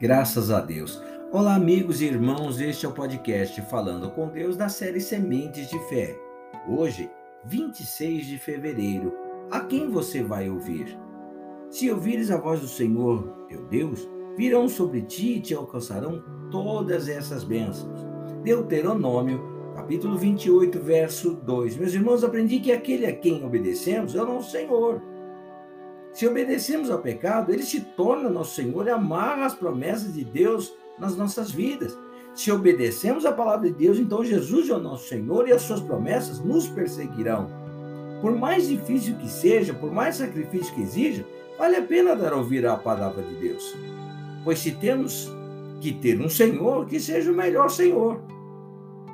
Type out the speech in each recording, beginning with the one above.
Graças a Deus. Olá, amigos e irmãos, este é o podcast Falando com Deus da série Sementes de Fé. Hoje, 26 de fevereiro. A quem você vai ouvir? Se ouvires a voz do Senhor, teu Deus, virão sobre ti e te alcançarão todas essas bênçãos. Deuteronômio, capítulo 28, verso 2. Meus irmãos, aprendi que aquele a quem obedecemos é o nosso Senhor. Se obedecemos ao pecado, ele se torna nosso Senhor e amarra as promessas de Deus nas nossas vidas. Se obedecemos à palavra de Deus, então Jesus é o nosso Senhor e as suas promessas nos perseguirão. Por mais difícil que seja, por mais sacrifício que exija, vale a pena dar a ouvir a palavra de Deus. Pois se temos que ter um Senhor, que seja o melhor Senhor.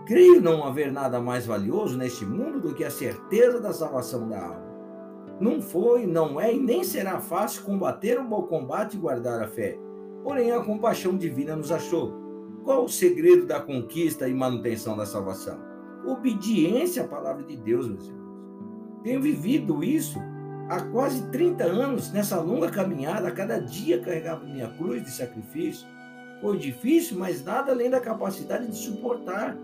Creio não haver nada mais valioso neste mundo do que a certeza da salvação da alma. Não foi, não é e nem será fácil combater o bom combate e guardar a fé. Porém, a compaixão divina nos achou. Qual o segredo da conquista e manutenção da salvação? Obediência à palavra de Deus, meus irmãos. Tenho vivido isso há quase 30 anos, nessa longa caminhada, cada dia carregava minha cruz de sacrifício. Foi difícil, mas nada além da capacidade de suportar.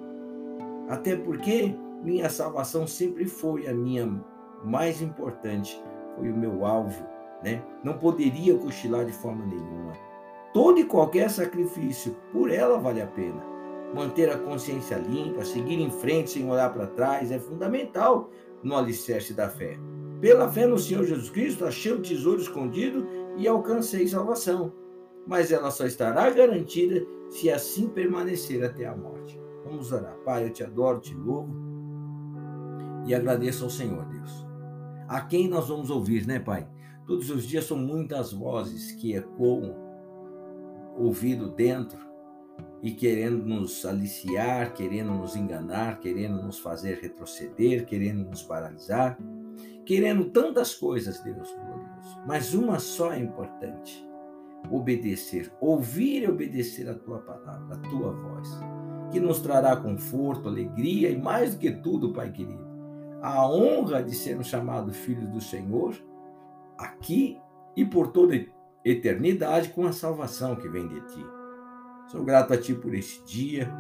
Até porque minha salvação sempre foi a minha mais importante foi o meu alvo, né? Não poderia cochilar de forma nenhuma. Todo e qualquer sacrifício por ela vale a pena. Manter a consciência limpa, seguir em frente sem olhar para trás é fundamental no alicerce da fé. Pela fé no Senhor Jesus Cristo, achei o tesouro escondido e alcancei salvação. Mas ela só estará garantida se assim permanecer até a morte. Vamos orar. Pai, eu te adoro, te louvo e agradeço ao Senhor, Deus a quem nós vamos ouvir, né, Pai? Todos os dias são muitas vozes que ecoam ouvido dentro e querendo nos aliciar, querendo nos enganar, querendo nos fazer retroceder, querendo nos paralisar, querendo tantas coisas, Deus glorioso. Mas uma só é importante: obedecer, ouvir e obedecer a tua palavra, a tua voz, que nos trará conforto, alegria e mais do que tudo, Pai querido a honra de sermos chamados filhos do Senhor aqui e por toda eternidade com a salvação que vem de ti. Sou grato a ti por este dia,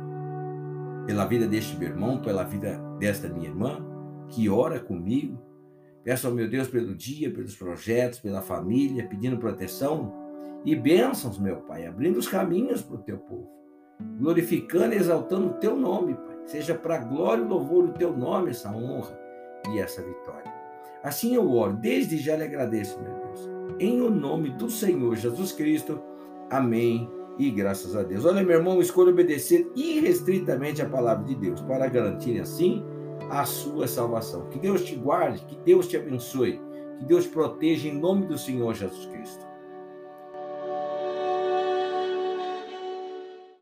pela vida deste meu irmão, pela vida desta minha irmã, que ora comigo. Peço ao meu Deus pelo dia, pelos projetos, pela família, pedindo proteção e bênçãos, meu Pai, abrindo os caminhos para o teu povo, glorificando e exaltando o teu nome, Pai. Seja para glória e louvor do teu nome essa honra e essa vitória. Assim eu oro, desde já lhe agradeço, meu Deus. Em o nome do Senhor Jesus Cristo. Amém. E graças a Deus. Olha, meu irmão, escolha obedecer irrestritamente a palavra de Deus para garantir assim a sua salvação. Que Deus te guarde, que Deus te abençoe, que Deus te proteja em nome do Senhor Jesus Cristo.